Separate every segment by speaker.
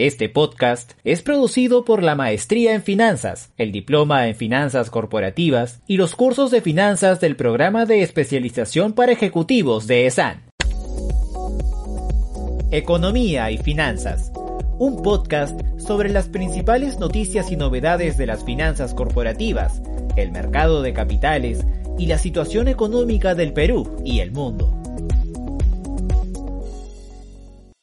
Speaker 1: Este podcast es producido por la Maestría en Finanzas, el Diploma en Finanzas Corporativas y los cursos de finanzas del Programa de Especialización para Ejecutivos de ESAN. Economía y Finanzas, un podcast sobre las principales noticias y novedades de las finanzas corporativas, el mercado de capitales y la situación económica del Perú y el mundo.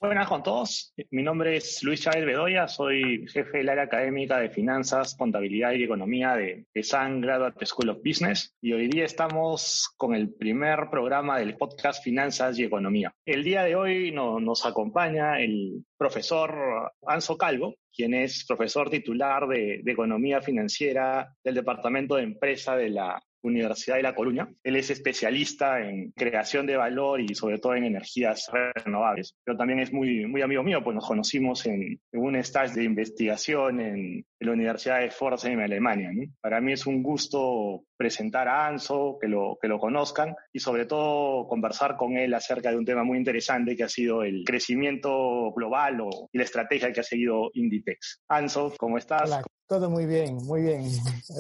Speaker 2: Buenas con todos. Mi nombre es Luis Chávez Bedoya, soy jefe del área académica de Finanzas, Contabilidad y Economía de, de San Graduate School of Business y hoy día estamos con el primer programa del podcast Finanzas y Economía. El día de hoy no, nos acompaña el profesor Anso Calvo, quien es profesor titular de, de Economía Financiera del Departamento de Empresa de la Universidad de La Coruña. Él es especialista en creación de valor y sobre todo en energías renovables, pero también es muy, muy amigo mío, pues nos conocimos en, en un stage de investigación en, la Universidad de Pforzheim, Alemania. Para mí es un gusto presentar a Anso, que lo, que lo conozcan y sobre todo conversar con él acerca de un tema muy interesante que ha sido el crecimiento global o, y la estrategia que ha seguido Inditex. Anso, ¿cómo estás?
Speaker 3: Hola. Todo muy bien, muy bien.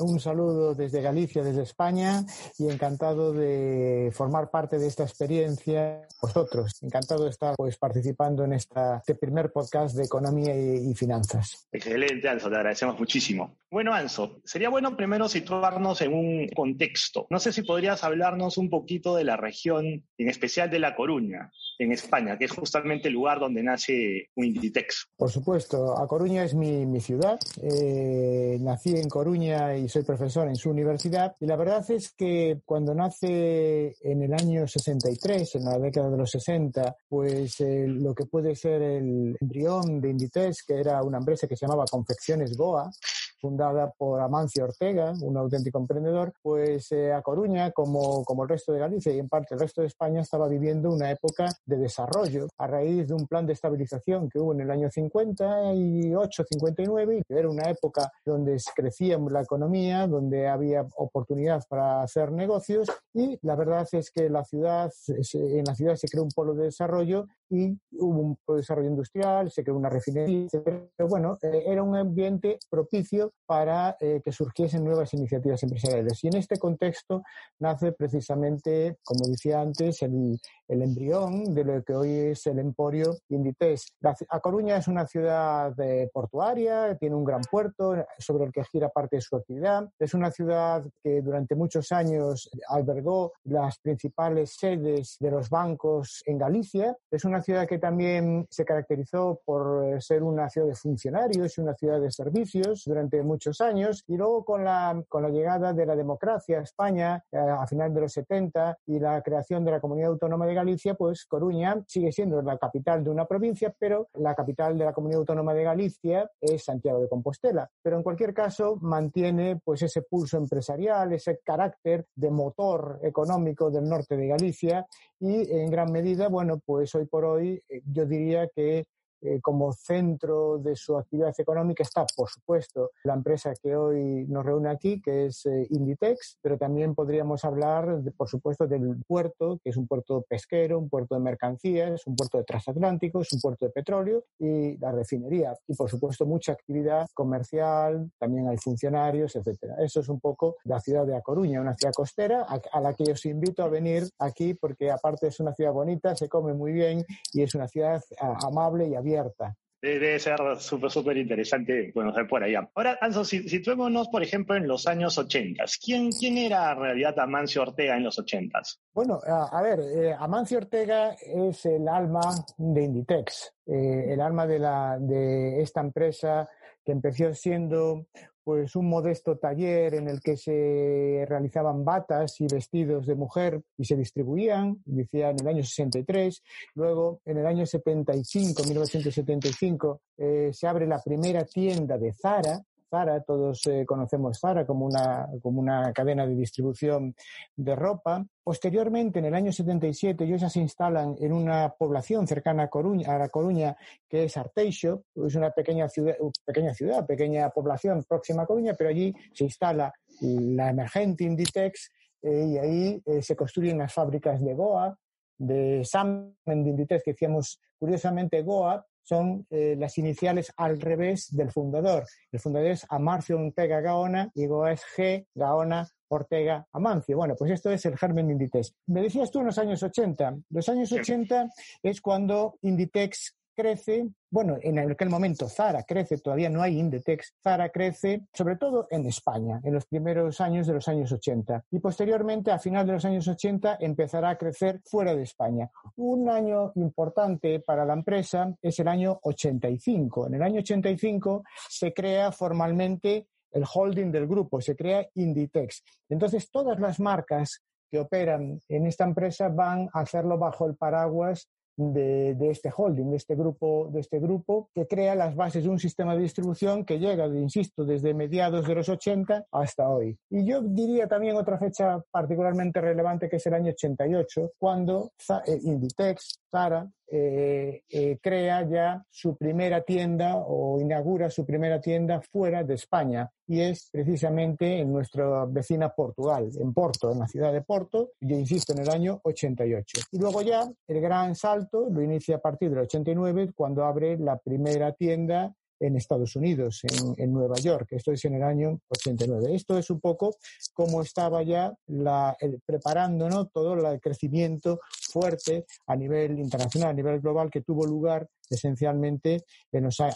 Speaker 3: Un saludo desde Galicia, desde España, y encantado de formar parte de esta experiencia vosotros. Encantado de estar pues, participando en esta, este primer podcast de economía y, y finanzas.
Speaker 2: Excelente, Anso, te agradecemos muchísimo. Bueno, Anso, sería bueno primero situarnos en un contexto. No sé si podrías hablarnos un poquito de la región, en especial de La Coruña, en España, que es justamente el lugar donde nace Inditex.
Speaker 3: Por supuesto, A Coruña es mi, mi ciudad. Eh, nací en Coruña y soy profesor en su universidad. Y la verdad es que cuando nace en el año 63, en la década de los 60, pues eh, lo que puede ser el embrión de Inditex, que era una empresa que se llamaba Confecciones Goa, fundada por Amancio Ortega, un auténtico emprendedor, pues eh, a Coruña, como, como el resto de Galicia y en parte el resto de España, estaba viviendo una época de desarrollo. A raíz de un plan de estabilización que hubo en el año 58-59 y que era una época donde crecía la economía, donde había oportunidad para hacer negocios y la verdad es que la ciudad, en la ciudad se creó un polo de desarrollo y hubo un desarrollo industrial, se creó una refinería, pero bueno, eh, era un ambiente propicio para eh, que surgiesen nuevas iniciativas empresariales. Y en este contexto nace precisamente, como decía antes, el, el embrión de lo que hoy es el Emporio Inditex. A Coruña es una ciudad eh, portuaria, tiene un gran puerto sobre el que gira parte de su actividad. Es una ciudad que durante muchos años albergó las principales sedes de los bancos en Galicia. Es una ciudad que también se caracterizó por ser una ciudad de funcionarios y una ciudad de servicios durante muchos años. Y luego con la, con la llegada de la democracia a España eh, a final de los 70 y la creación de la Comunidad Autónoma de Galicia, pues Coruña sigue siendo la capital de una provincia, pero la capital de la Comunidad Autónoma de Galicia es Santiago de Compostela. Pero en cualquier caso mantiene pues ese pulso empresarial, ese carácter de motor económico del norte de Galicia y en gran medida, bueno, pues hoy por hoy eh, yo diría que eh, como centro de su actividad económica está, por supuesto, la empresa que hoy nos reúne aquí, que es eh, Inditex, pero también podríamos hablar, de, por supuesto, del puerto, que es un puerto pesquero, un puerto de mercancías, un puerto de transatlántico, es un puerto de petróleo y la refinería. Y, por supuesto, mucha actividad comercial, también hay funcionarios, etcétera. Eso es un poco la ciudad de A Coruña, una ciudad costera a, a la que os invito a venir aquí porque, aparte, es una ciudad bonita, se come muy bien y es una ciudad amable y abierta abierta.
Speaker 2: Debe ser súper, súper interesante conocer por allá. Ahora, Anso, situémonos, por ejemplo, en los años 80. ¿Quién, quién era en realidad Amancio Ortega en los 80?
Speaker 3: Bueno, a, a ver, eh, Amancio Ortega es el alma de Inditex, eh, el alma de, la, de esta empresa que empezó siendo pues un modesto taller en el que se realizaban batas y vestidos de mujer y se distribuían, decía en el año 63. Luego, en el año 75, 1975, eh, se abre la primera tienda de Zara, Zara, todos eh, conocemos Zara como una, como una cadena de distribución de ropa. Posteriormente, en el año 77, ellos ya se instalan en una población cercana a, Coruña, a La Coruña, que es Arteixo, es una pequeña ciudad, pequeña ciudad, pequeña población próxima a Coruña, pero allí se instala la emergente Inditex eh, y ahí eh, se construyen las fábricas de Goa, de Sam, de Inditex, que decíamos, curiosamente, Goa son eh, las iniciales al revés del fundador. El fundador es Amarcio Ortega Gaona y luego es G. Gaona Ortega Amancio. Bueno, pues esto es el germen de Inditex. Me decías tú en los años 80. Los años 80 es cuando Inditex crece, bueno, en aquel momento Zara crece, todavía no hay Inditex, Zara crece sobre todo en España, en los primeros años de los años 80 y posteriormente a final de los años 80 empezará a crecer fuera de España. Un año importante para la empresa es el año 85. En el año 85 se crea formalmente el holding del grupo, se crea Inditex. Entonces todas las marcas que operan en esta empresa van a hacerlo bajo el paraguas de, este holding, de este grupo, de este grupo que crea las bases de un sistema de distribución que llega, insisto, desde mediados de los 80 hasta hoy. Y yo diría también otra fecha particularmente relevante que es el año 88, cuando eh, Inditex, Zara, eh, eh, crea ya su primera tienda o inaugura su primera tienda fuera de España y es precisamente en nuestra vecina Portugal, en Porto, en la ciudad de Porto, yo insisto, en el año 88. Y luego ya el gran salto lo inicia a partir del 89 cuando abre la primera tienda en Estados Unidos, en, Nueva York. Esto es en el año 89. Esto es un poco como estaba ya la, preparando todo el crecimiento fuerte a nivel internacional, a nivel global, que tuvo lugar esencialmente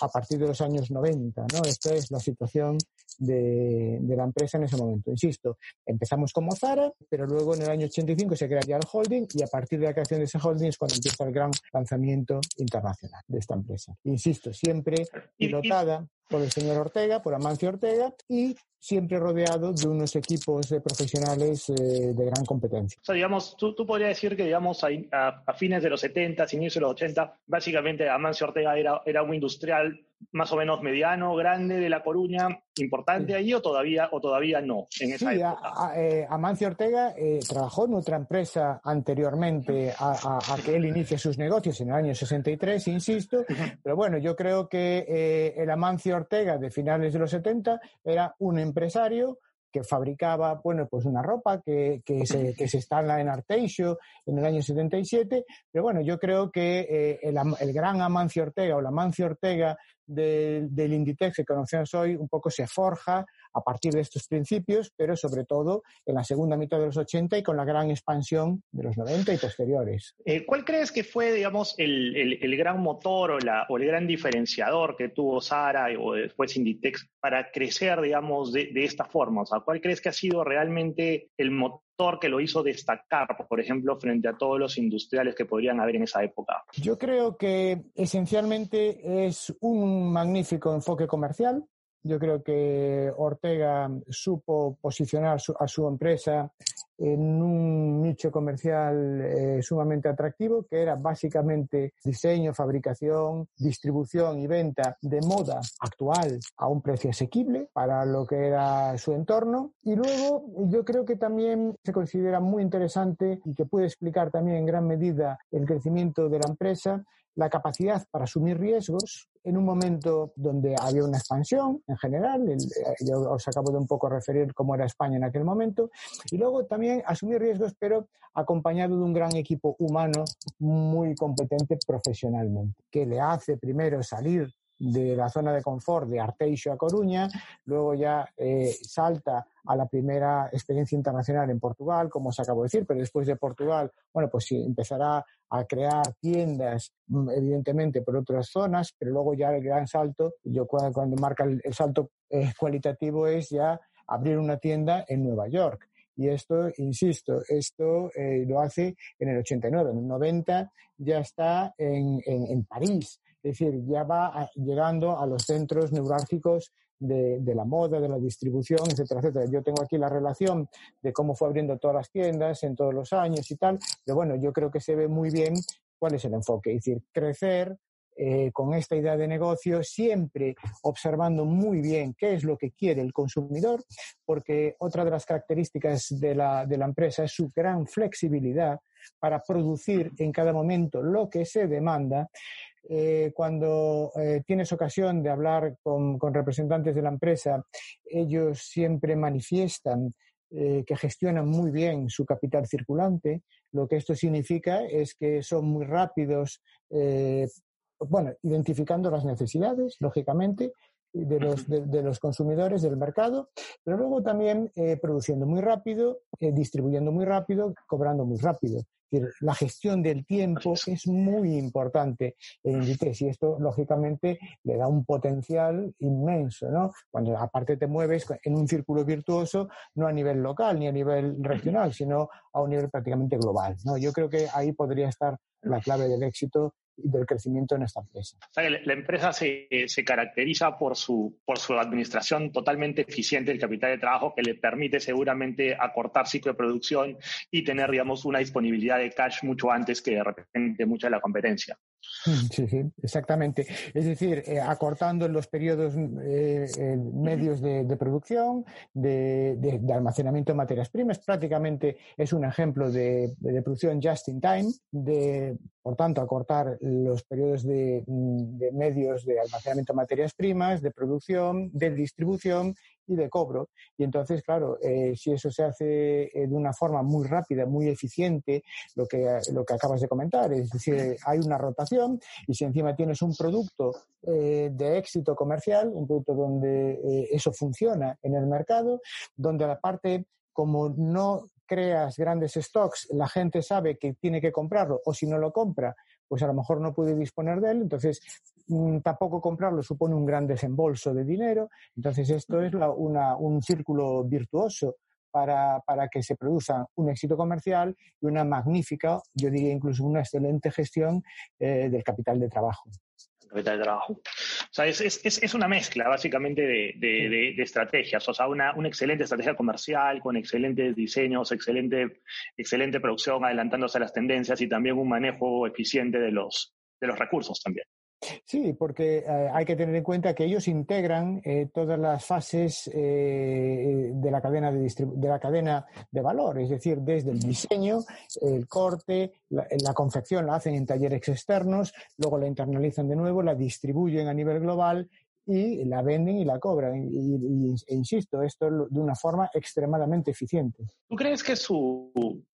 Speaker 3: a partir de los años 90. ¿no? Esta es la situación de, la empresa en ese momento. Insisto, empezamos como Zara, pero luego en el año 85 se crea ya el holding y a partir de la creación de ese holding es cuando empieza el gran lanzamiento internacional de esta empresa. Insisto, siempre pilotada por el señor Ortega, por Amancio Ortega, y siempre rodeado de unos equipos de profesionales eh, de gran competencia.
Speaker 2: O sea, digamos, tú, tú podrías decir que, digamos, a, fines de los 70, inicios de los 80, básicamente Amancio Ortega era, era un industrial más o menos mediano, grande de La Coruña, importante ahí o todavía, o todavía no en esa sí,
Speaker 3: eh, Amancio Ortega eh, trabajó en otra empresa anteriormente a, que él inicie sus negocios en el año 63, insisto, pero bueno, yo creo que el Amancio Ortega de finales de los 70 era un empresario que fabricaba, bueno, pues una ropa que, que, se, que se instala en Arteixo en el año 77, pero bueno, yo creo que eh, el, el, gran Amancio Ortega o la Amancio Ortega del, del Inditex que conocemos hoy un poco se forja a partir de estos principios, pero sobre todo en la segunda mitad de los 80 y con la gran expansión de los 90 y posteriores.
Speaker 2: Eh, ¿Cuál crees que fue, digamos, el, el, gran motor o, la, o, el gran diferenciador que tuvo Sara o después Inditex para crecer, digamos, de, de esta forma? O sea, ¿cuál crees que ha sido realmente el motor que lo hizo destacar, por ejemplo, frente a todos los industriales que podrían haber en esa época?
Speaker 3: Yo creo que esencialmente es un magnífico enfoque comercial, yo creo que Ortega supo posicionar a su empresa en un nicho comercial eh, sumamente atractivo, que era básicamente diseño, fabricación, distribución y venta de moda actual a un precio asequible para lo que era su entorno. Y luego yo creo que también se considera muy interesante y que puede explicar también en gran medida el crecimiento de la empresa la capacidad para asumir riesgos en un momento donde había una expansión en general, eh, yo os acabo de un poco referir cómo era España en aquel momento, y luego también asumir riesgos, pero acompañado de un gran equipo humano muy competente profesionalmente, que le hace primero salir de la zona de confort de Arteixo a Coruña, luego ya eh, salta a la primera experiencia internacional en Portugal, como os acabo de decir, pero después de Portugal, bueno, pues sí, empezará a crear tiendas, mm, evidentemente, por otras zonas, pero luego ya el gran salto, yo cuando, cuando marca el, salto eh, cualitativo es ya abrir una tienda en Nueva York. Y esto, insisto, esto eh, lo hace en el 89, en el 90 ya está en, en, en París. Es decir, ya va llegando a los centros neurálgicos de, la moda, de la distribución, etcétera, etcétera. Yo tengo aquí la relación de cómo fue abriendo todas las tiendas en todos los años y tal, pero bueno, yo creo que se ve muy bien cuál es el enfoque, es decir, crecer eh, con esta idea de negocio, siempre observando muy bien qué es lo que quiere el consumidor, porque otra de las características de la empresa es su gran flexibilidad para producir en cada momento lo que se demanda eh, cuando eh, tienes ocasión de hablar con, representantes de la empresa, ellos siempre manifiestan eh, que gestionan muy bien su capital circulante. Lo que esto significa es que son muy rápidos bueno, identificando las necesidades, lógicamente, de los, de, los consumidores del mercado, pero luego también eh, produciendo muy rápido, eh, distribuyendo muy rápido, cobrando muy rápido. La gestión del tiempo es muy importante en Inditex y esto, lógicamente, le da un potencial inmenso, ¿no? Cuando aparte te mueves en un círculo virtuoso, no a nivel local ni a nivel regional, sino a un nivel prácticamente global, ¿no? Yo creo que ahí podría estar la clave del éxito del crecimiento en esta empresa.
Speaker 2: la empresa se, se, caracteriza por su, por su administración totalmente eficiente del capital de trabajo que le permite seguramente acortar ciclo de producción y tener, digamos, una disponibilidad de cash mucho antes que de repente mucha de la competencia.
Speaker 3: Sí, sí, exactamente. Es decir, eh, acortando los periodos eh, medios de, producción, de, almacenamiento de materias primas, prácticamente es un ejemplo de, producción just in time, de, por tanto, acortar los periodos de, medios de almacenamiento de materias primas, de producción, de distribución y de cobro. Y entonces, claro, eh, si eso se hace eh, de una forma muy rápida, muy eficiente, lo que, lo que acabas de comentar, es decir, hay una rotación y si encima tienes un producto eh, de éxito comercial, un producto donde eso funciona en el mercado, donde aparte, como no creas grandes stocks, la gente sabe que tiene que comprarlo o si no lo compra, pues a lo mejor no puede disponer de él, entonces mm, tampoco comprarlo supone un gran desembolso de dinero, entonces esto es un círculo virtuoso para, que se produzca un éxito comercial y una magnífica, yo diría incluso una excelente gestión eh, del capital de trabajo.
Speaker 2: Capital de trabajo. O sea, es, es, es una mezcla básicamente de, de, de, estrategias, o sea, una, una, excelente estrategia comercial con excelentes diseños, excelente, excelente producción, adelantándose a las tendencias y también un manejo eficiente de los, de los recursos también.
Speaker 3: Sí, porque eh, hay que tener en cuenta que ellos integran eh, todas las fases eh, de, la cadena de, de, la cadena de valor, es decir, desde el diseño, el corte, la, la, confección la hacen en talleres externos, luego la internalizan de nuevo, la distribuyen a nivel global y la venden y la cobran. Y, e insisto, esto de una forma extremadamente eficiente.
Speaker 2: ¿Tú crees que su,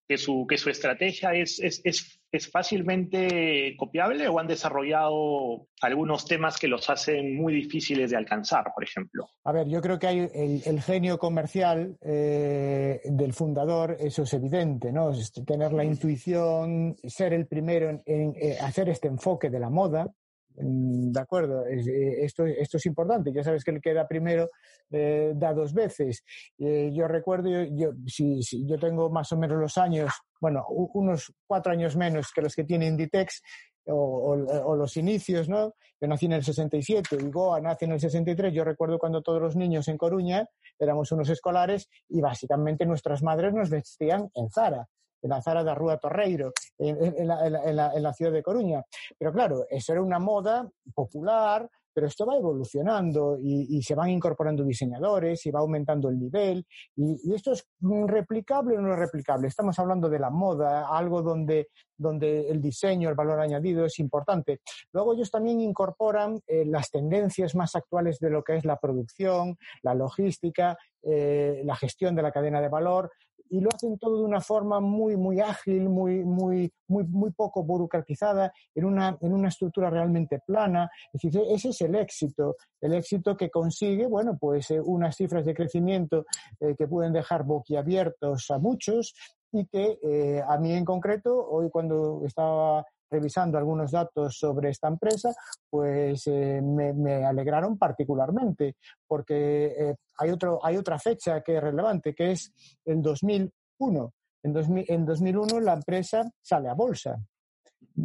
Speaker 2: que su, que su estrategia es, es, es, fácilmente copiable o han desarrollado algunos temas que los hacen muy difíciles de alcanzar, por ejemplo?
Speaker 3: A ver, yo creo que hay el, genio comercial eh, del fundador, eso es evidente, ¿no? tener la intuición, ser el primero en, en hacer este enfoque de la moda, de acuerdo, eh, esto, esto es importante. Ya sabes que el que da primero eh, da dos veces. Eh, yo recuerdo, yo, si, yo tengo más o menos los años, bueno, unos cuatro años menos que los que tiene Inditex, o, los inicios, ¿no? Yo nací en el 67 y Goa nace en el 63. Yo recuerdo cuando todos los niños en Coruña éramos unos escolares y básicamente nuestras madres nos vestían en Zara en la Zara de Rúa Torreiro, en, la, ciudad de Coruña. Pero claro, eso era una moda popular, pero esto va evolucionando y, se van incorporando diseñadores y va aumentando el nivel. Y, esto es replicable o no replicable. Estamos hablando de la moda, algo donde, donde el diseño, el valor añadido es importante. Luego ellos también incorporan eh, las tendencias más actuales de lo que es la producción, la logística, eh, la gestión de la cadena de valor y lo hacen todo de una forma muy, muy ágil, muy, muy, muy, muy poco burocratizada, en una, en una estructura realmente plana. Es decir, ese es el éxito, el éxito que consigue, bueno, pues eh, unas cifras de crecimiento eh, que pueden dejar boquiabiertos a muchos y que eh, a mí en concreto, hoy cuando estaba revisando algunos datos sobre esta empresa, pues eh, me, alegraron particularmente, porque eh, hay, hay otra fecha que es relevante, que es el 2001. En, en 2001 la empresa sale a bolsa.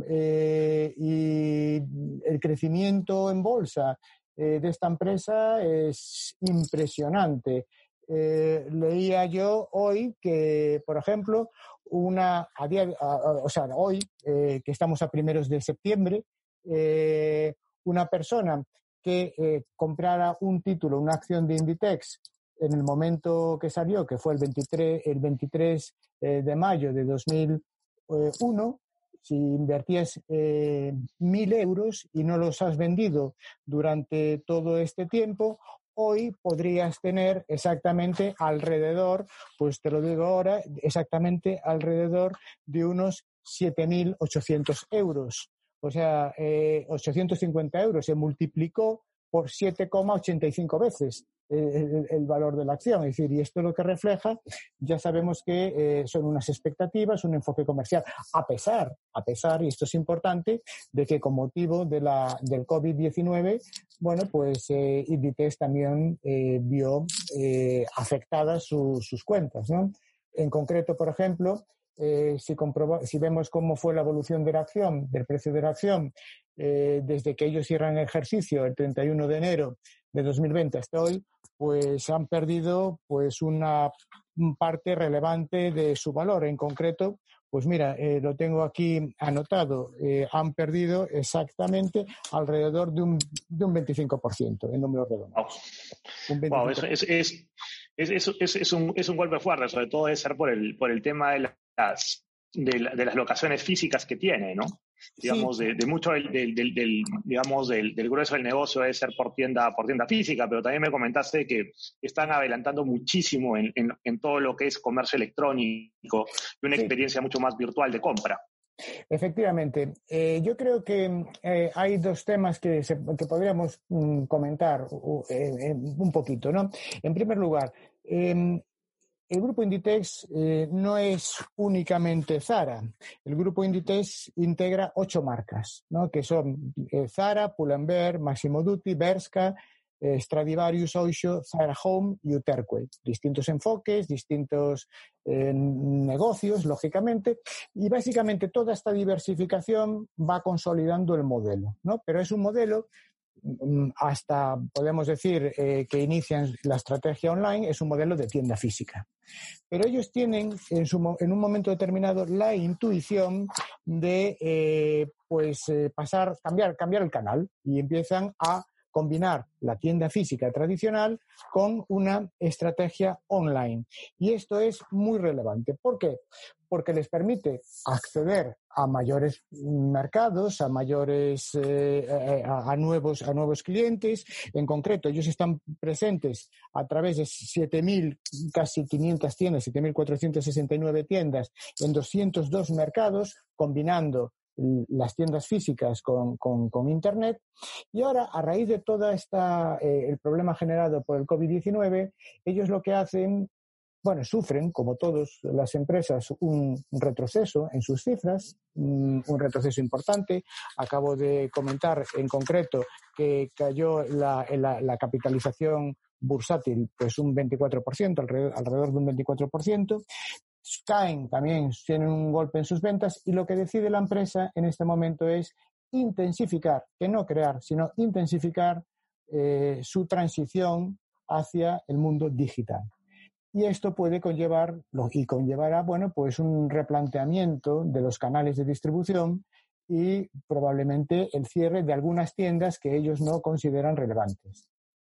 Speaker 3: Eh, y el crecimiento en bolsa de esta empresa es impresionante. leía yo hoy que, por ejemplo, una, a día, o sea, hoy, eh, que estamos a primeros de septiembre, eh, una persona que eh, comprara un título, una acción de Inditex en el momento que salió, que fue el 23, el 23 de mayo de 2001, si invertías mil euros y no los has vendido durante todo este tiempo, hoy podrías tener exactamente alrededor, pues te lo digo ahora, exactamente alrededor de unos 7.800 euros. o sea, 850 eh, euros, se multiplicó por 7,85 veces el, valor de la acción. Es decir, y esto lo que refleja, ya sabemos que eh, son unas expectativas, un enfoque comercial, a pesar, a pesar, y esto es importante, de que con motivo de la, del COVID-19, bueno, pues eh, también eh, vio eh, afectadas sus cuentas, ¿no? En concreto, por ejemplo, eh, si, si vemos cómo fue la evolución de la acción, del precio de la acción, eh, desde que ellos cierran el ejercicio el 31 de enero de 2020 hasta hoy, pues han perdido pues una parte relevante de su valor. En concreto, pues mira, eh, lo tengo aquí anotado, han perdido exactamente alrededor de un, de un 25% en números redondos.
Speaker 2: Wow. es, es, es, es, un, es un golpe fuerte, sobre todo de ser por el, por el tema de las, de, las locaciones físicas que tiene, ¿no? Digamos, de, mucho del, del, digamos, del, grueso del negocio debe ser por tienda, por tienda física, pero también me comentaste que están adelantando muchísimo en, en, todo lo que es comercio electrónico y una experiencia mucho más virtual de compra.
Speaker 3: Efectivamente, eh, yo creo que eh, hay dos temas que, que podríamos mm, comentar eh, un poquito, ¿no? En primer lugar, em, el grupo Inditex no es únicamente Zara. El grupo Inditex integra ocho marcas, ¿no? que son Zara, Pull&Bear, Massimo Dutti, Berska, Stradivarius, Oisho, Zara Home y Uterque. Distintos enfoques, distintos eh, negocios, lógicamente, y básicamente toda esta diversificación va consolidando el modelo, ¿no? Pero es un modelo hasta podemos decir eh, que inician la estrategia online, es un modelo de tienda física. Pero ellos tienen en, su, en un momento determinado la intuición de eh, pues pasar, cambiar, cambiar el canal y empiezan a combinar la tienda física tradicional con una estrategia online. Y esto es muy relevante. ¿Por qué? Porque les permite acceder a mayores mercados, a mayores, eh, eh, a, nuevos, a nuevos clientes. En concreto, ellos están presentes a través de 7.000, casi 500 tiendas, 7.469 tiendas en 202 mercados, combinando las tiendas físicas con, con, Internet. Y ahora, a raíz de todo esta, eh, el problema generado por el COVID-19, ellos lo que hacen, bueno, sufren, como todas las empresas, un retroceso en sus cifras, un retroceso importante. Acabo de comentar en concreto que cayó la, la, la capitalización bursátil pues un 24%, alrededor, alrededor de un 24%, caen también, tienen un golpe en sus ventas y lo que decide la empresa en este momento es intensificar, que no crear, sino intensificar eh, su transición hacia el mundo digital. Y esto puede conllevar, y conllevará, bueno, pues un replanteamiento de los canales de distribución y probablemente el cierre de algunas tiendas que ellos no consideran relevantes.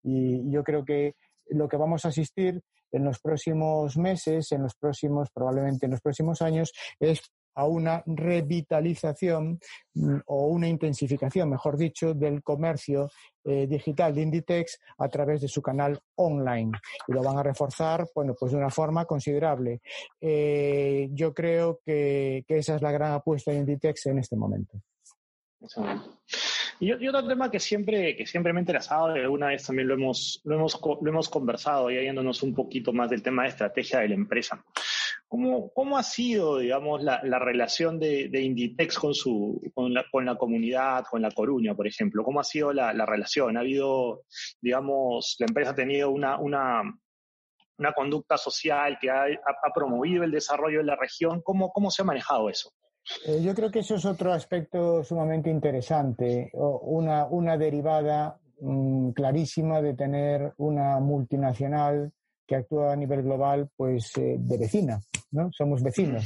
Speaker 3: Y yo creo que lo que vamos a asistir en los próximos meses, en los próximos, probablemente en los próximos años, es a una revitalización mm, o una intensificación, mejor dicho, del comercio eh, digital de Inditex a través de su canal online. Y lo van a reforzar, bueno, pues de una forma considerable. Eh, yo creo que, que, esa es la gran apuesta de Inditex en este momento.
Speaker 2: Y, otro tema que siempre, que siempre me ha interesado, y alguna vez también lo hemos, lo hemos, lo hemos conversado, y yéndonos un poquito más del tema de estrategia de la empresa. ¿Cómo, cómo ha sido, digamos, la, la relación de, de, Inditex con, su, con, la, con la comunidad, con La Coruña, por ejemplo? ¿Cómo ha sido la, la relación? ¿Ha habido, digamos, la empresa ha tenido una, una, una conducta social que ha, ha, promovido el desarrollo de la región? ¿Cómo, ¿Cómo se ha manejado eso?
Speaker 3: Eh, yo creo que eso es otro aspecto sumamente interesante, una, una derivada mm, clarísima de tener una multinacional que actúa a nivel global, pues eh, de vecina, ¿no? Somos vecinos.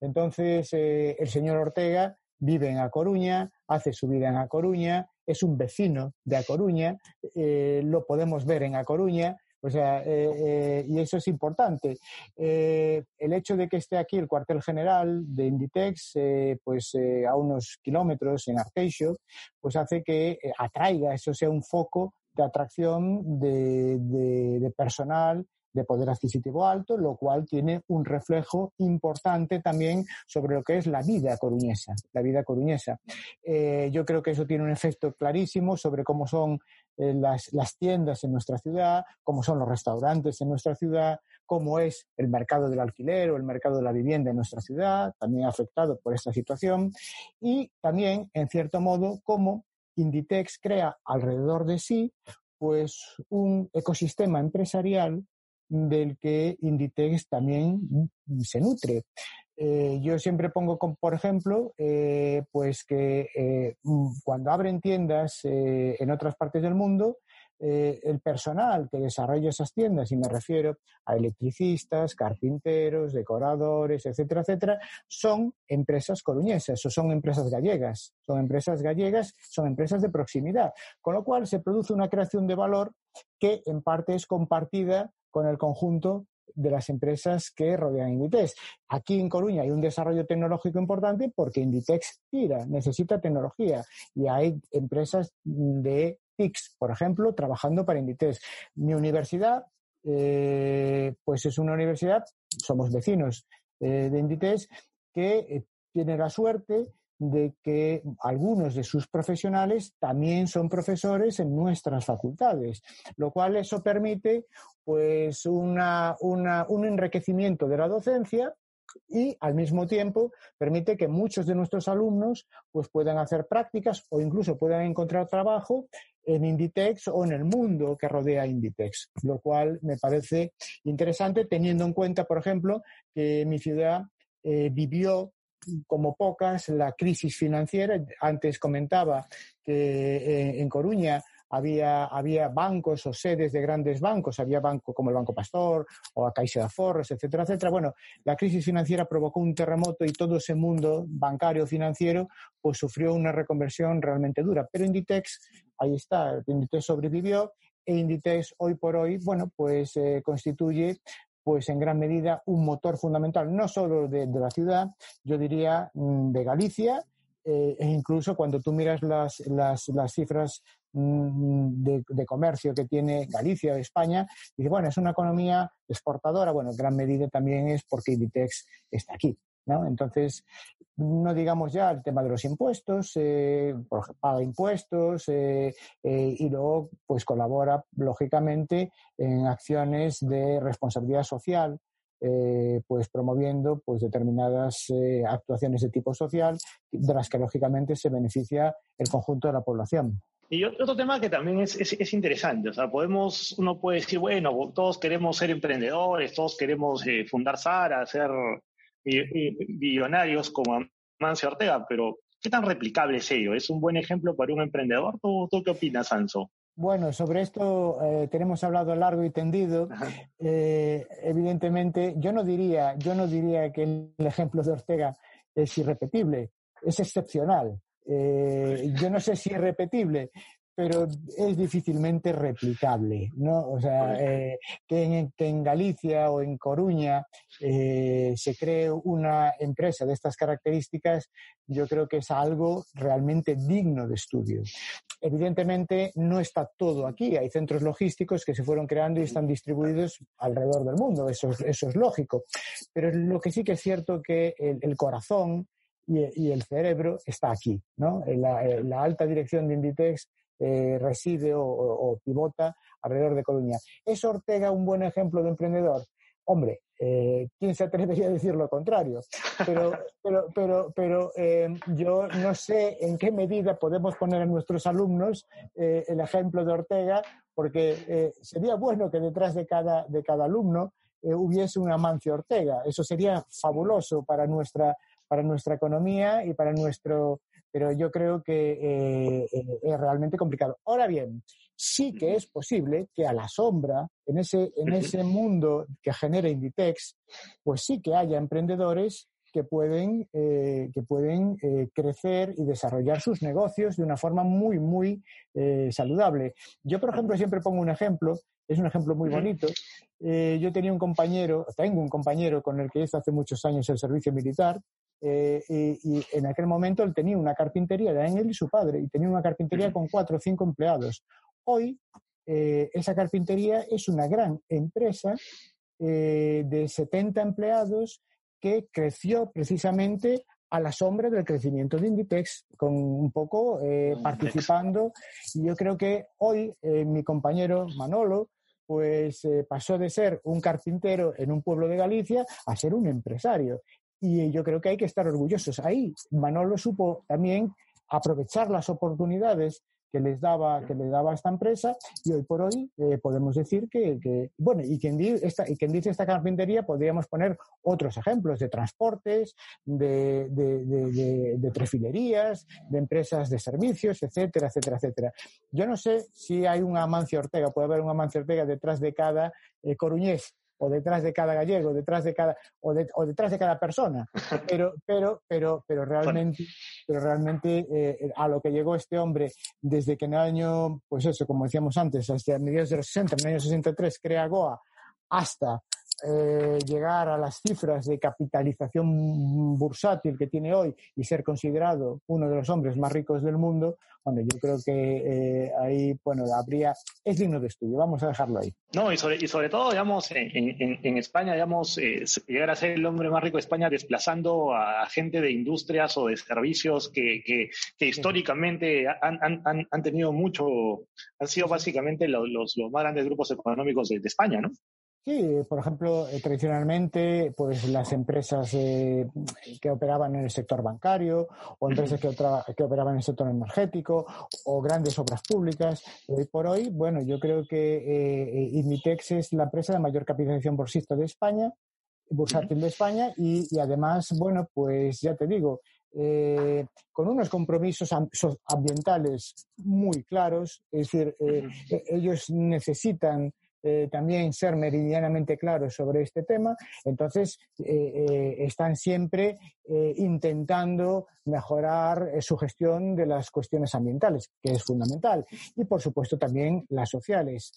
Speaker 3: Entonces, eh, el señor Ortega vive en A Coruña, hace su vida en A Coruña, es un vecino de A Coruña, lo podemos ver en A Coruña, o sea, eh, eh, y eso es importante. Eh, el hecho de que esté aquí el cuartel general de Inditex, pues a unos kilómetros en Arteixo, pues hace que atraiga, eso sea un foco de atracción de, personal de poder adquisitivo alto, lo cual tiene un reflejo importante también sobre lo que es la vida coruñesa, la vida coruñesa. Yo creo que eso tiene un efecto clarísimo sobre cómo son las, las tiendas en nuestra ciudad, cómo son los restaurantes en nuestra ciudad, cómo es el mercado del alquiler o el mercado de la vivienda en nuestra ciudad, también afectado por esta situación, y también, en cierto modo, cómo Inditex crea alrededor de sí pues un ecosistema empresarial del que Inditex también se nutre. Eh, yo siempre pongo, por ejemplo, eh, pues que eh, cuando abren tiendas en otras partes del mundo, el personal que desarrolla esas tiendas, y me refiero a electricistas, carpinteros, decoradores, etcétera, etcétera, son empresas coruñesas o son empresas gallegas. Son empresas gallegas, son empresas de proximidad. Con lo cual se produce una creación de valor que en parte es compartida con el conjunto de las empresas que rodean Inditex. Aquí en Coruña hay un desarrollo tecnológico importante porque Inditex tira, necesita tecnología y hay empresas de por ejemplo, trabajando para Inditex. Mi universidad, eh, pues es una universidad, somos vecinos eh, de Inditex, que eh, tiene la suerte de que algunos de sus profesionales también son profesores en nuestras facultades, lo cual eso permite pues una, un enriquecimiento de la docencia y al mismo tiempo permite que muchos de nuestros alumnos pues puedan hacer prácticas o incluso puedan encontrar trabajo en Inditex o en el mundo que rodea Inditex, lo cual me parece interesante teniendo en cuenta, por ejemplo, que mi ciudad eh, vivió como pocas la crisis financiera. Antes comentaba que eh, en Coruña había, había bancos o sedes de grandes bancos, había bancos como el Banco Pastor o a Caixa de Aforros, etcétera, etcétera. Bueno, la crisis financiera provocó un terremoto y todo ese mundo bancario financiero pues sufrió una reconversión realmente dura. Pero Inditex, ahí está, Inditex sobrevivió e Inditex hoy por hoy, bueno, pues eh, constituye pues en gran medida un motor fundamental, no solo de, la ciudad, yo diría mm, de Galicia, eh, e incluso cuando tú miras las, las, cifras Mm, de, comercio que tiene Galicia, España, dice, bueno, es una economía exportadora, bueno, en gran medida también es porque Inditex está aquí. ¿No? Entonces, no digamos ya el tema de los impuestos, eh, paga impuestos eh, eh, y luego pues colabora lógicamente en acciones de responsabilidad social, pues promoviendo pues determinadas actuaciones de tipo social de las que lógicamente se beneficia el conjunto de la población.
Speaker 2: Y otro tema que también es, es, interesante, o sea, podemos, uno puede decir, bueno, todos queremos ser emprendedores, todos queremos eh, fundar Sara, ser billonarios como Mancio Ortega, pero ¿qué tan replicable es ello? ¿Es un buen ejemplo para un emprendedor? ¿Tú, tú qué opinas, Anso?
Speaker 3: Bueno, sobre esto eh, tenemos hablado largo y tendido. Eh, evidentemente, yo no diría, yo no diría que el ejemplo de Ortega es irrepetible, es excepcional. Eh, yo no sé si es repetible, pero es difícilmente replicable, ¿no? O sea, eh, que, en, que, en, Galicia o en Coruña eh, se cree una empresa de estas características, yo creo que es algo realmente digno de estudio. Evidentemente, no está todo aquí. Hay centros logísticos que se fueron creando y están distribuidos alrededor del mundo. Eso es, eso es lógico. Pero lo que sí que es cierto que el, el corazón, y, el cerebro está aquí, ¿no? La, alta dirección de Inditex eh, reside o, pivota alrededor de Coruña. ¿Es Ortega un buen ejemplo de emprendedor? Hombre, eh, ¿quién se atrevería a decir lo contrario? Pero, pero, pero, pero eh, yo no sé en qué medida podemos poner a nuestros alumnos el ejemplo de Ortega, porque sería bueno que detrás de cada, de cada alumno hubiese un Amancio Ortega. Eso sería fabuloso para nuestra para nuestra economía y para nuestro... Pero yo creo que eh, eh, es realmente complicado. Ahora bien, sí que es posible que a la sombra, en ese, en ese mundo que genera Inditex, pues sí que haya emprendedores que pueden, eh, que pueden crecer y desarrollar sus negocios de una forma muy, muy saludable. Yo, por ejemplo, siempre pongo un ejemplo, es un ejemplo muy bonito. yo tenía un compañero, tengo un compañero con el que hice hace muchos años el servicio militar, eh, y, en aquel momento él tenía una carpintería, de él y su padre, y tenía una carpintería con cuatro o cinco empleados. Hoy esa carpintería es una gran empresa de 70 empleados que creció precisamente a la sombra del crecimiento de Inditex, con un poco participando. Y yo creo que hoy mi compañero Manolo pues eh, pasó de ser un carpintero en un pueblo de Galicia a ser un empresario. Y yo creo que hay que estar orgullosos. Ahí Manolo supo también aprovechar las oportunidades que les daba, que le daba esta empresa y hoy por hoy eh, podemos decir que, bueno, y quien, esta, y quien dice esta carpintería podríamos poner otros ejemplos de transportes, de, de, de, trefilerías, de empresas de servicios, etcétera, etcétera, etcétera. Yo no sé si hay un Amancio Ortega, puede haber un Amancio Ortega detrás de cada eh, coruñés o detrás de cada gallego, detrás de cada, o, detrás de cada persona. Pero, pero, pero, pero realmente, pero realmente eh, a lo que llegó este hombre desde que en el año, pues eso, como decíamos antes, hasta mediados de los 60, en el año 63 crea Goa, hasta eh, llegar a las cifras de capitalización bursátil que tiene hoy y ser considerado uno de los hombres más ricos del mundo, bueno, yo creo que eh, ahí, bueno, habría, es digno de estudio, vamos a dejarlo ahí.
Speaker 2: No, y sobre, y sobre todo, digamos, en, España, digamos, eh, llegar a ser el hombre más rico de España desplazando a gente de industrias o de servicios que, que, históricamente han, han, han, tenido mucho, han sido básicamente los, los, más grandes grupos económicos de España, ¿no?
Speaker 3: Sí, por ejemplo, eh, tradicionalmente, pues las empresas eh, que operaban en el sector bancario o empresas que, que, operaban en el sector energético o grandes obras públicas. Hoy por hoy, bueno, yo creo que eh, Inditex es la empresa de mayor capitalización bursista de España, bursátil de España y, y además, bueno, pues ya te digo, eh, con unos compromisos ambientales muy claros, es decir, eh, ellos necesitan eh, también ser meridianamente claros sobre este tema. Entonces, eh, eh, están siempre intentando mejorar su gestión de las cuestiones ambientales, que es fundamental. Y, por supuesto, también las sociales,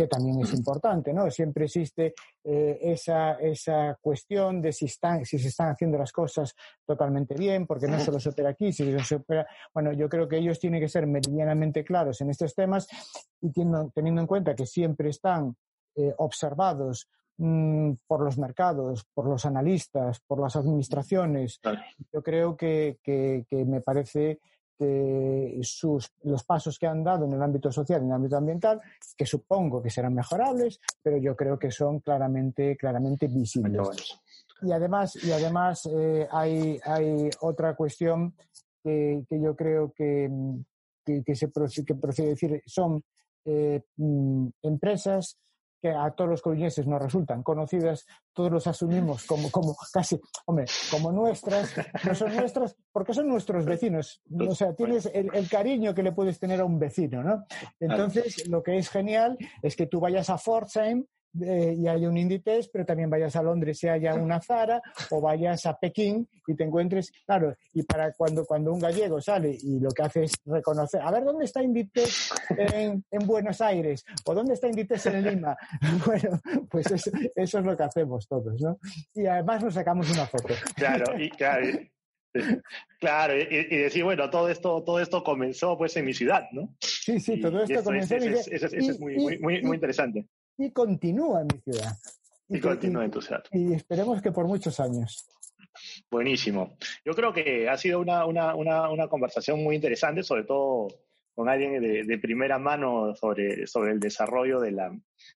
Speaker 3: que también es importante, ¿no? Siempre existe esa, esa cuestión de si, están, si se están haciendo las cosas totalmente bien, porque no solo se opera aquí, si se opera... Bueno, yo creo que ellos tienen que ser meridianamente claros en estos temas y teniendo en cuenta que siempre están eh, observados mm, por los mercados, por los analistas, por las administraciones. Yo creo que, me parece que sus, los pasos que han dado en el ámbito social y en el ámbito ambiental, que supongo que serán mejorables, pero yo creo que son claramente, claramente visibles. Y además, y además eh, hay, hay otra cuestión que, yo creo que, que, se que procede decir, son eh, mm, empresas que a todos los coruñeses nos resultan conocidas, todos los asumimos como, como casi, hombre, como nuestras, no son nuestras porque son nuestros vecinos. O sea, tienes el, el cariño que le puedes tener a un vecino, ¿no? Entonces, lo que es genial es que tú vayas a Pforzheim eh, y haya un Inditex, pero también vayas a Londres y haya una Zara, o vayas a Pekín y te encuentres, claro, y para cuando, cuando un gallego sale y lo que hace es reconocer, a ver, ¿dónde está Inditex en, en Buenos Aires? ¿O dónde está Inditex en Lima? Bueno, pues eso, eso, es lo que hacemos todos, ¿no? Y además nos sacamos una foto.
Speaker 2: Claro, y claro. Claro, y, decir, bueno, todo esto, todo esto comenzó pues en mi ciudad, ¿no?
Speaker 3: Sí, sí, todo esto comenzó
Speaker 2: en mi ciudad. Eso es muy, muy, muy, muy interesante
Speaker 3: y continúa en mi ciudad.
Speaker 2: Y, continúa en tu ciudad.
Speaker 3: Y esperemos que por muchos años.
Speaker 2: Buenísimo. Yo creo que ha sido una, una, una, una conversación muy interesante, sobre todo con alguien de, de, primera mano sobre, sobre el desarrollo de la,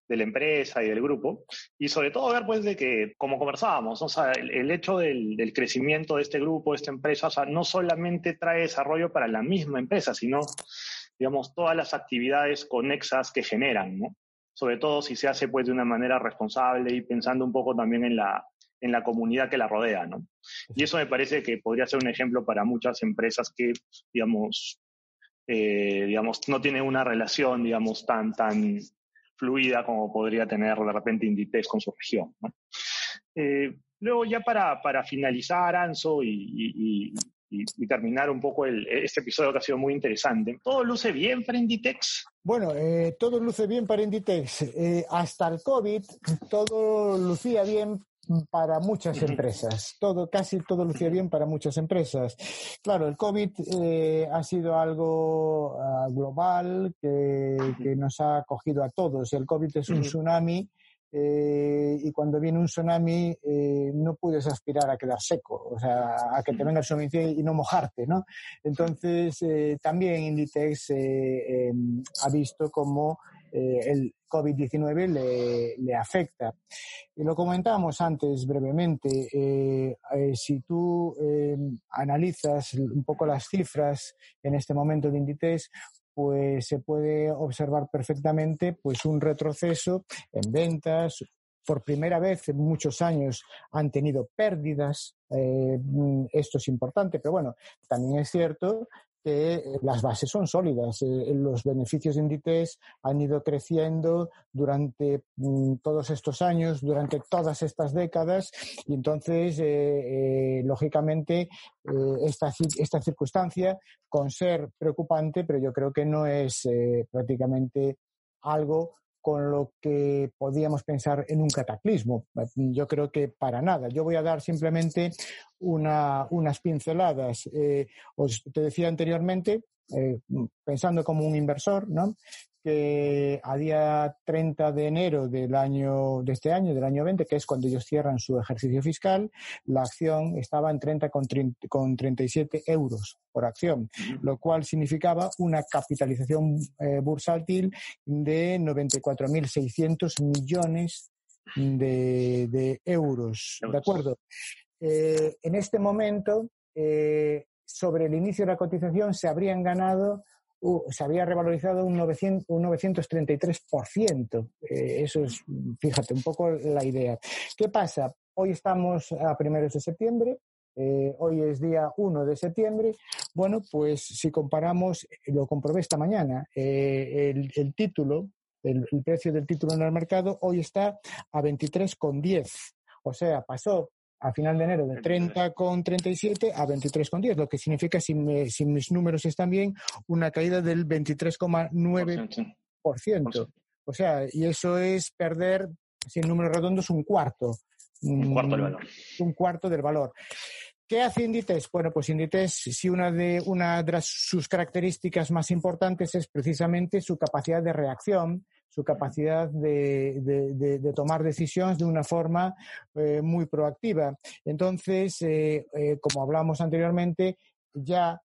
Speaker 2: de la empresa y del grupo. Y sobre todo ver, pues, de que, como conversábamos, o sea, el, el hecho del, del, crecimiento de este grupo, de esta empresa, o sea, no solamente trae desarrollo para la misma empresa, sino, digamos, todas las actividades conexas que generan, ¿no? Sobre todo si se hace pues de una manera responsable y pensando un poco también en la, en la comunidad que la rodea, ¿no? Y eso me parece que podría ser un ejemplo para muchas empresas que, digamos, eh, digamos, no tienen una relación, digamos, tan, tan fluida como podría tener de repente Inditex con su región. Eh, luego ya para, para finalizar, Anso, y, y, terminar un poco el, este episodio que ha sido muy interesante. ¿Todo luce bien para Inditex?
Speaker 3: Bueno, eh, todo luce bien para Inditex. Eh, hasta el COVID todo lucía bien para muchas empresas. Todo, casi todo lucía bien para muchas empresas. Claro, el COVID eh, ha sido algo ah, global que, que, nos ha cogido a todos. El COVID es un tsunami eh, y cuando viene un tsunami eh, no puedes aspirar a quedar seco, o sea, a que te venga el tsunami y no mojarte, ¿no? Entonces, eh, también Inditex em, ha visto cómo el COVID-19 le, le, afecta. Y lo comentábamos antes brevemente, si tú em, analizas un poco las cifras en este momento de Inditex, pues se puede observar perfectamente pues un retroceso en ventas. Por primera vez en muchos años han tenido pérdidas. Eh, esto es importante, pero bueno, también es cierto que eh, las bases son sólidas. Eh, los beneficios de Inditex han ido creciendo durante mm, todos estos años, durante todas estas décadas, y entonces, eh, lógicamente, esta, esta circunstancia, con ser preocupante, pero yo creo que no es prácticamente algo con lo que podíamos pensar en un cataclismo. Yo creo que para nada. Yo voy a dar simplemente una, unas pinceladas. Eh, os te decía anteriormente, eh, pensando como un inversor, ¿no? Que a día 30 de enero del año, de este año, del año 20, que es cuando ellos cierran su ejercicio fiscal, la acción estaba en 30 con, 37 euros por acción, lo cual significaba una capitalización eh, bursátil de 94.600 millones de, euros. ¿De acuerdo? Eh, en este momento, eh, sobre el inicio de la cotización, se habrían ganado se había revalorizado un, 900, un 933%. Eh, eso es, fíjate, un poco la idea. ¿Qué pasa? Hoy estamos a primeros de septiembre, eh, hoy es día 1 de septiembre. Bueno, pues si comparamos, lo comprobé esta mañana, eh, el, título, el, el, precio del título en el mercado hoy está a 23,10. O sea, pasó a final de enero de 30,37 a 23,10, lo que significa, si, si, mis números están bien, una caída del 23,9%. O sea, y eso es perder, sin números redondos, un cuarto.
Speaker 2: Un cuarto del valor.
Speaker 3: Un cuarto del valor. ¿Qué hace Inditex? Bueno, pues Inditex, si una de, una de sus características más importantes es precisamente su capacidad de reacción, su capacidad de, de, tomar decisiones de una forma eh, muy proactiva. Entonces, eh, eh, como hablamos anteriormente, ya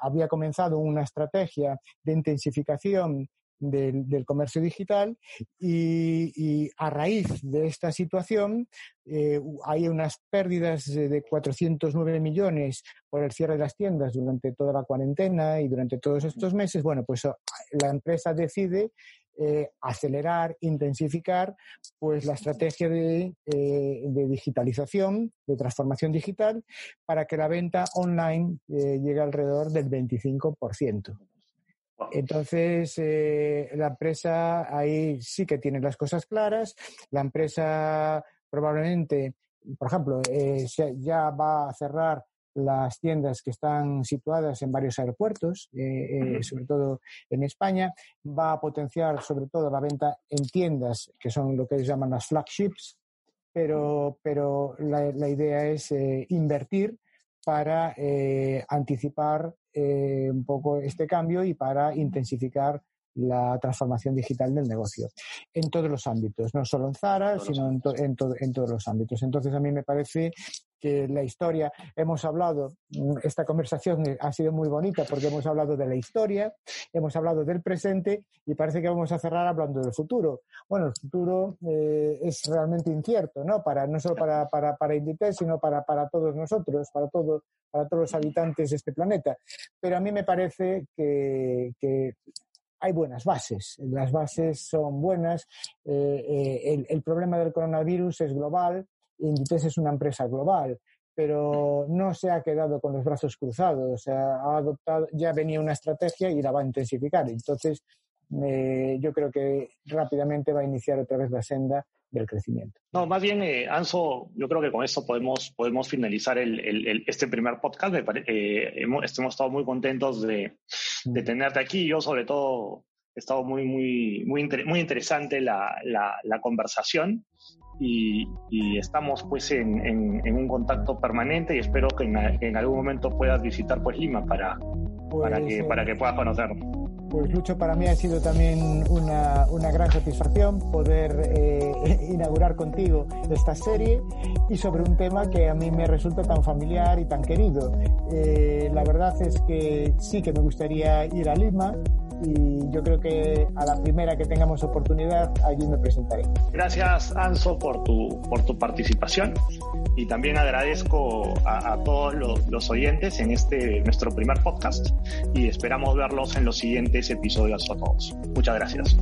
Speaker 3: había comenzado una estrategia de intensificación del, comercio digital y, a raíz de esta situación eh, hay unas pérdidas de 409 millones por el cierre de las tiendas durante toda la cuarentena y durante todos estos meses. Bueno, pues ah, la empresa decide eh, acelerar, intensificar, pues la estrategia de, eh, de, digitalización, de transformación digital, para que la venta online llegue alrededor del 25%. Entonces, eh, la empresa ahí sí que tiene las cosas claras. La empresa probablemente, por ejemplo, eh, ya va a cerrar las tiendas que están situadas en varios aeropuertos, eh, sobre todo en España. Va a potenciar sobre todo la venta en tiendas, que son lo que ellos llaman las flagships, pero, pero la, la idea es invertir para anticipar eh, un poco este cambio y para intensificar la transformación digital del negocio en todos los ámbitos, no solo en Zara, sino en, en, en, todos los ámbitos. Entonces, a mí me parece que la historia, hemos hablado, mm, esta conversación ha sido muy bonita porque hemos hablado de la historia, hemos hablado del presente y parece que vamos a cerrar hablando del futuro. Bueno, el futuro eh, es realmente incierto, ¿no? Para, no solo para, para, para Inditex, sino para, para todos nosotros, para, todo, para todos los habitantes de este planeta. Pero a mí me parece que, que hay buenas bases, las bases son buenas, eh, eh, el, el problema del coronavirus es global, Inditex es una empresa global, pero no se ha quedado con los brazos cruzados, ha adoptado, ya venía una estrategia y la va a intensificar. Entonces, eh, yo creo que rápidamente va a iniciar otra vez la senda del crecimiento.
Speaker 2: No, más bien, eh, Anso, yo creo que con esto podemos, podemos finalizar el, este primer podcast. Eh, hemos, hemos, estado muy contentos de, de, tenerte aquí. Yo, sobre todo, he estado muy, muy, muy, muy interesante la, la, la conversación. y, estamos pues en, un contacto permanente y espero que en, algún momento puedas visitar pues Lima para, para, pues, que, para que puedas conocerlo.
Speaker 3: Pues Lucho, para mí ha sido también una, una gran satisfacción poder eh, inaugurar contigo esta serie y sobre un tema que a mí me resulta tan familiar y tan querido. Eh, la verdad es que sí que me gustaría ir a Lima y yo creo que a la primera que tengamos oportunidad allí me presentaré.
Speaker 2: Gracias Anso por tu, por tu participación y también agradezco a, todos los, los, oyentes en este nuestro primer podcast y esperamos verlos en los siguientes episodios a todos. Muchas gracias.